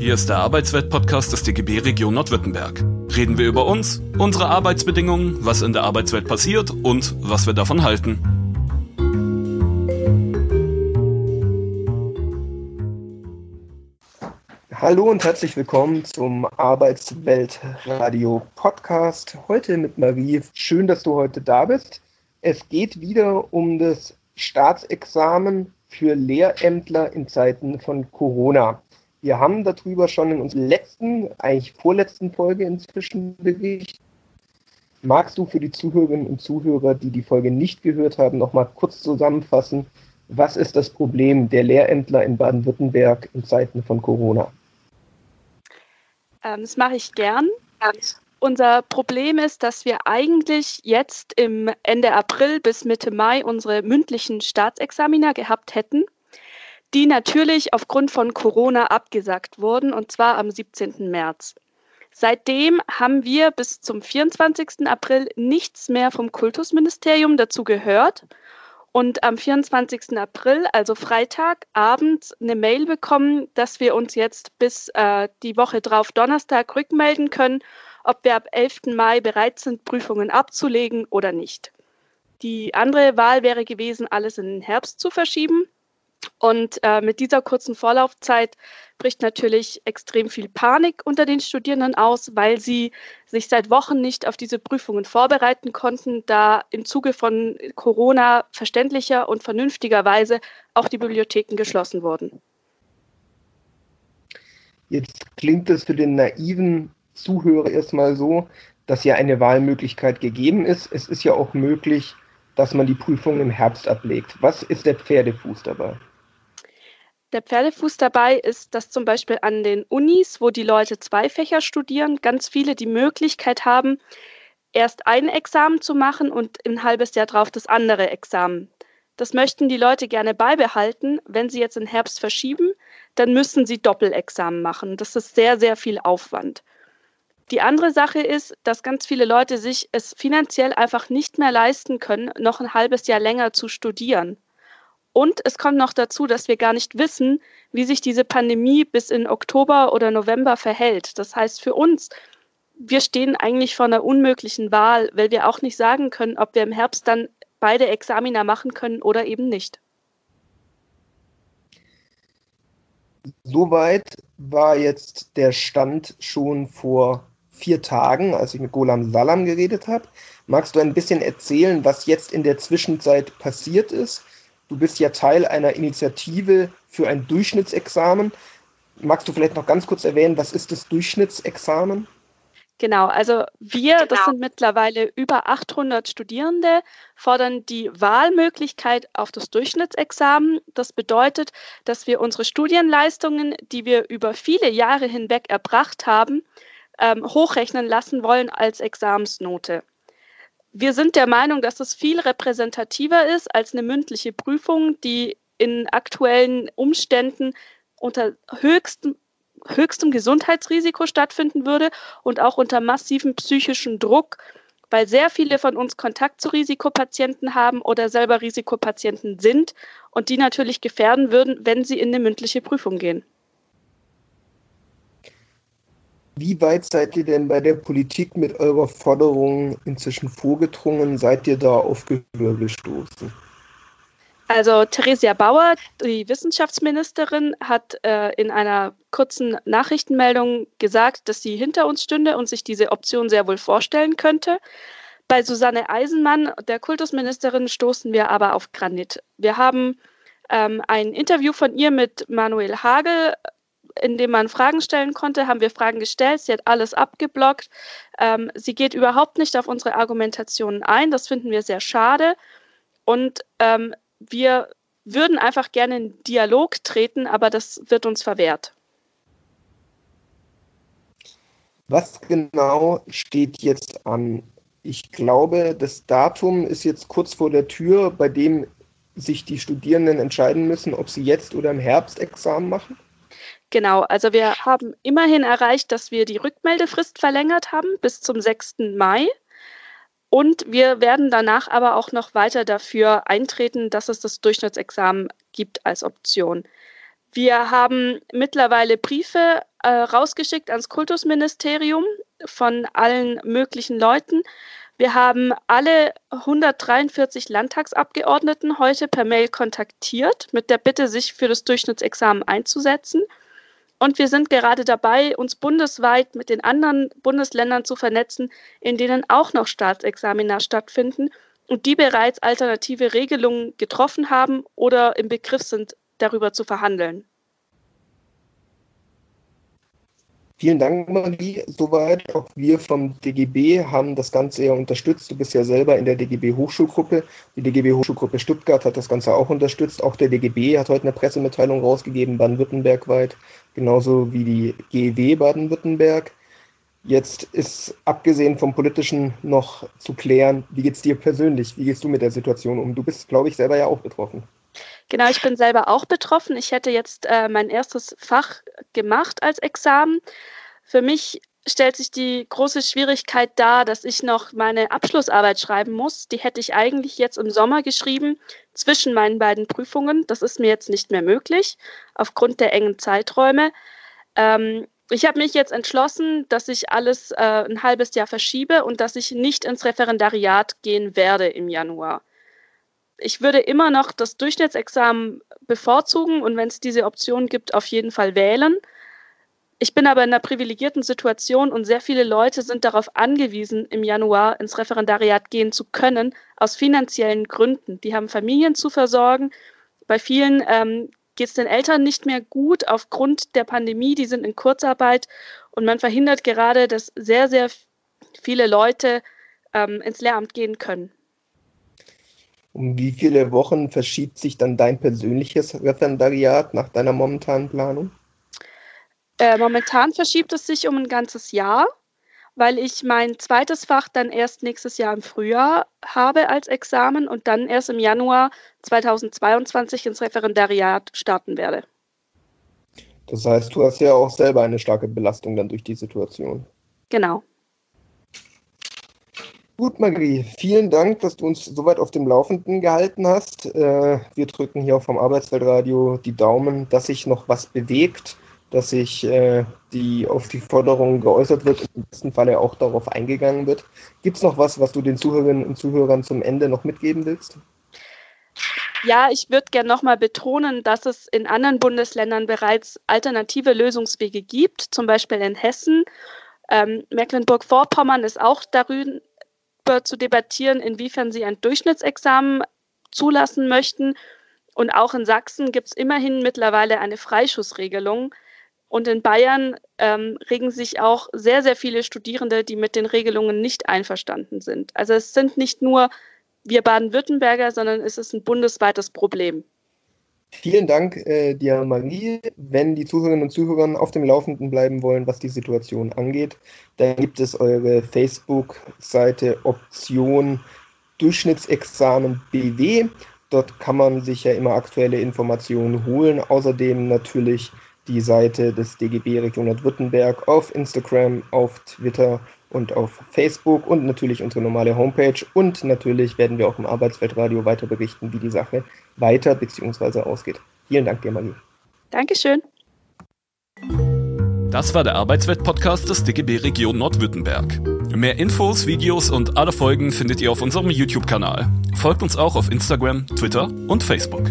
Hier ist der Arbeitswelt-Podcast des DGB Region Nordwürttemberg. Reden wir über uns, unsere Arbeitsbedingungen, was in der Arbeitswelt passiert und was wir davon halten. Hallo und herzlich willkommen zum Arbeitsweltradio Podcast. Heute mit Marie. Schön, dass du heute da bist. Es geht wieder um das Staatsexamen für Lehrämtler in Zeiten von Corona. Wir haben darüber schon in unserer letzten, eigentlich vorletzten Folge inzwischen berichtet. Magst du für die Zuhörerinnen und Zuhörer, die die Folge nicht gehört haben, noch mal kurz zusammenfassen, was ist das Problem der Lehrämtler in Baden-Württemberg in Zeiten von Corona? Ähm, das mache ich gern. Unser Problem ist, dass wir eigentlich jetzt im Ende April bis Mitte Mai unsere mündlichen Staatsexaminer gehabt hätten die natürlich aufgrund von Corona abgesagt wurden, und zwar am 17. März. Seitdem haben wir bis zum 24. April nichts mehr vom Kultusministerium dazu gehört und am 24. April, also Freitag, abends eine Mail bekommen, dass wir uns jetzt bis äh, die Woche drauf Donnerstag rückmelden können, ob wir ab 11. Mai bereit sind, Prüfungen abzulegen oder nicht. Die andere Wahl wäre gewesen, alles in den Herbst zu verschieben. Und äh, mit dieser kurzen Vorlaufzeit bricht natürlich extrem viel Panik unter den Studierenden aus, weil sie sich seit Wochen nicht auf diese Prüfungen vorbereiten konnten, da im Zuge von Corona verständlicher und vernünftigerweise auch die Bibliotheken geschlossen wurden. Jetzt klingt es für den naiven Zuhörer erstmal so, dass ja eine Wahlmöglichkeit gegeben ist. Es ist ja auch möglich, dass man die Prüfung im Herbst ablegt. Was ist der Pferdefuß dabei? Der Pferdefuß dabei ist, dass zum Beispiel an den Unis, wo die Leute zwei Fächer studieren, ganz viele die Möglichkeit haben, erst ein Examen zu machen und ein halbes Jahr drauf das andere Examen. Das möchten die Leute gerne beibehalten. Wenn sie jetzt in Herbst verschieben, dann müssen sie Doppelexamen machen. Das ist sehr, sehr viel Aufwand. Die andere Sache ist, dass ganz viele Leute sich es finanziell einfach nicht mehr leisten können, noch ein halbes Jahr länger zu studieren. Und es kommt noch dazu, dass wir gar nicht wissen, wie sich diese Pandemie bis in Oktober oder November verhält. Das heißt für uns, wir stehen eigentlich vor einer unmöglichen Wahl, weil wir auch nicht sagen können, ob wir im Herbst dann beide Examiner machen können oder eben nicht. Soweit war jetzt der Stand schon vor vier Tagen, als ich mit Golam Salam geredet habe. Magst du ein bisschen erzählen, was jetzt in der Zwischenzeit passiert ist? Du bist ja Teil einer Initiative für ein Durchschnittsexamen. Magst du vielleicht noch ganz kurz erwähnen, was ist das Durchschnittsexamen? Genau, also wir, genau. das sind mittlerweile über 800 Studierende, fordern die Wahlmöglichkeit auf das Durchschnittsexamen. Das bedeutet, dass wir unsere Studienleistungen, die wir über viele Jahre hinweg erbracht haben, ähm, hochrechnen lassen wollen als Examensnote. Wir sind der Meinung, dass es viel repräsentativer ist als eine mündliche Prüfung, die in aktuellen Umständen unter höchstem, höchstem Gesundheitsrisiko stattfinden würde und auch unter massivem psychischen Druck, weil sehr viele von uns Kontakt zu Risikopatienten haben oder selber Risikopatienten sind und die natürlich gefährden würden, wenn sie in eine mündliche Prüfung gehen. Wie weit seid ihr denn bei der Politik mit eurer Forderung inzwischen vorgedrungen? Seid ihr da auf Gehör gestoßen? Also Theresia Bauer, die Wissenschaftsministerin, hat äh, in einer kurzen Nachrichtenmeldung gesagt, dass sie hinter uns stünde und sich diese Option sehr wohl vorstellen könnte. Bei Susanne Eisenmann, der Kultusministerin, stoßen wir aber auf Granit. Wir haben ähm, ein Interview von ihr mit Manuel Hagel in dem man Fragen stellen konnte, haben wir Fragen gestellt. Sie hat alles abgeblockt. Ähm, sie geht überhaupt nicht auf unsere Argumentationen ein. Das finden wir sehr schade. Und ähm, wir würden einfach gerne in Dialog treten, aber das wird uns verwehrt. Was genau steht jetzt an? Ich glaube, das Datum ist jetzt kurz vor der Tür, bei dem sich die Studierenden entscheiden müssen, ob sie jetzt oder im Herbst Examen machen. Genau, also wir haben immerhin erreicht, dass wir die Rückmeldefrist verlängert haben bis zum 6. Mai. Und wir werden danach aber auch noch weiter dafür eintreten, dass es das Durchschnittsexamen gibt als Option. Wir haben mittlerweile Briefe äh, rausgeschickt ans Kultusministerium von allen möglichen Leuten. Wir haben alle 143 Landtagsabgeordneten heute per Mail kontaktiert mit der Bitte, sich für das Durchschnittsexamen einzusetzen. Und wir sind gerade dabei, uns bundesweit mit den anderen Bundesländern zu vernetzen, in denen auch noch Staatsexamina stattfinden und die bereits alternative Regelungen getroffen haben oder im Begriff sind, darüber zu verhandeln. Vielen Dank, Marie. Soweit. Auch wir vom DGB haben das Ganze ja unterstützt. Du bist ja selber in der DGB Hochschulgruppe. Die DGB Hochschulgruppe Stuttgart hat das Ganze auch unterstützt. Auch der DGB hat heute eine Pressemitteilung rausgegeben, baden-württemberg weit, genauso wie die GEW Baden-Württemberg. Jetzt ist abgesehen vom Politischen noch zu klären, wie geht es dir persönlich? Wie gehst du mit der Situation um? Du bist, glaube ich, selber ja auch betroffen. Genau, ich bin selber auch betroffen. Ich hätte jetzt äh, mein erstes Fach gemacht als Examen. Für mich stellt sich die große Schwierigkeit dar, dass ich noch meine Abschlussarbeit schreiben muss. Die hätte ich eigentlich jetzt im Sommer geschrieben, zwischen meinen beiden Prüfungen. Das ist mir jetzt nicht mehr möglich, aufgrund der engen Zeiträume. Ähm, ich habe mich jetzt entschlossen, dass ich alles äh, ein halbes Jahr verschiebe und dass ich nicht ins Referendariat gehen werde im Januar. Ich würde immer noch das Durchschnittsexamen bevorzugen und wenn es diese Option gibt, auf jeden Fall wählen. Ich bin aber in einer privilegierten Situation und sehr viele Leute sind darauf angewiesen, im Januar ins Referendariat gehen zu können, aus finanziellen Gründen. Die haben Familien zu versorgen. Bei vielen ähm, geht es den Eltern nicht mehr gut aufgrund der Pandemie, die sind in Kurzarbeit und man verhindert gerade, dass sehr, sehr viele Leute ähm, ins Lehramt gehen können. Um wie viele Wochen verschiebt sich dann dein persönliches Referendariat nach deiner momentanen Planung? Äh, momentan verschiebt es sich um ein ganzes Jahr weil ich mein zweites Fach dann erst nächstes Jahr im Frühjahr habe als Examen und dann erst im Januar 2022 ins Referendariat starten werde. Das heißt, du hast ja auch selber eine starke Belastung dann durch die Situation. Genau. Gut, Marie, vielen Dank, dass du uns soweit auf dem Laufenden gehalten hast. Äh, wir drücken hier vom Arbeitsweltradio die Daumen, dass sich noch was bewegt dass sich äh, die auf die Forderung geäußert wird und im besten Falle auch darauf eingegangen wird. Gibt es noch was, was du den Zuhörerinnen und Zuhörern zum Ende noch mitgeben willst? Ja, ich würde gerne nochmal betonen, dass es in anderen Bundesländern bereits alternative Lösungswege gibt, zum Beispiel in Hessen. Ähm, Mecklenburg-Vorpommern ist auch darüber zu debattieren, inwiefern sie ein Durchschnittsexamen zulassen möchten. Und auch in Sachsen gibt es immerhin mittlerweile eine Freischussregelung. Und in Bayern ähm, regen sich auch sehr, sehr viele Studierende, die mit den Regelungen nicht einverstanden sind. Also es sind nicht nur wir Baden-Württemberger, sondern es ist ein bundesweites Problem. Vielen Dank äh, dir, Marie. Wenn die Zuhörerinnen und Zuhörer auf dem Laufenden bleiben wollen, was die Situation angeht, dann gibt es eure Facebook-Seite Option Durchschnittsexamen BW. Dort kann man sich ja immer aktuelle Informationen holen. Außerdem natürlich die Seite des DGB Region Nordwürttemberg auf Instagram, auf Twitter und auf Facebook und natürlich unsere normale Homepage. Und natürlich werden wir auch im Arbeitsweltradio weiter berichten, wie die Sache weiter bzw. ausgeht. Vielen Dank dir, Marie. Dankeschön. Das war der Arbeitswelt-Podcast des DGB Region Nordwürttemberg. Mehr Infos, Videos und alle Folgen findet ihr auf unserem YouTube-Kanal. Folgt uns auch auf Instagram, Twitter und Facebook.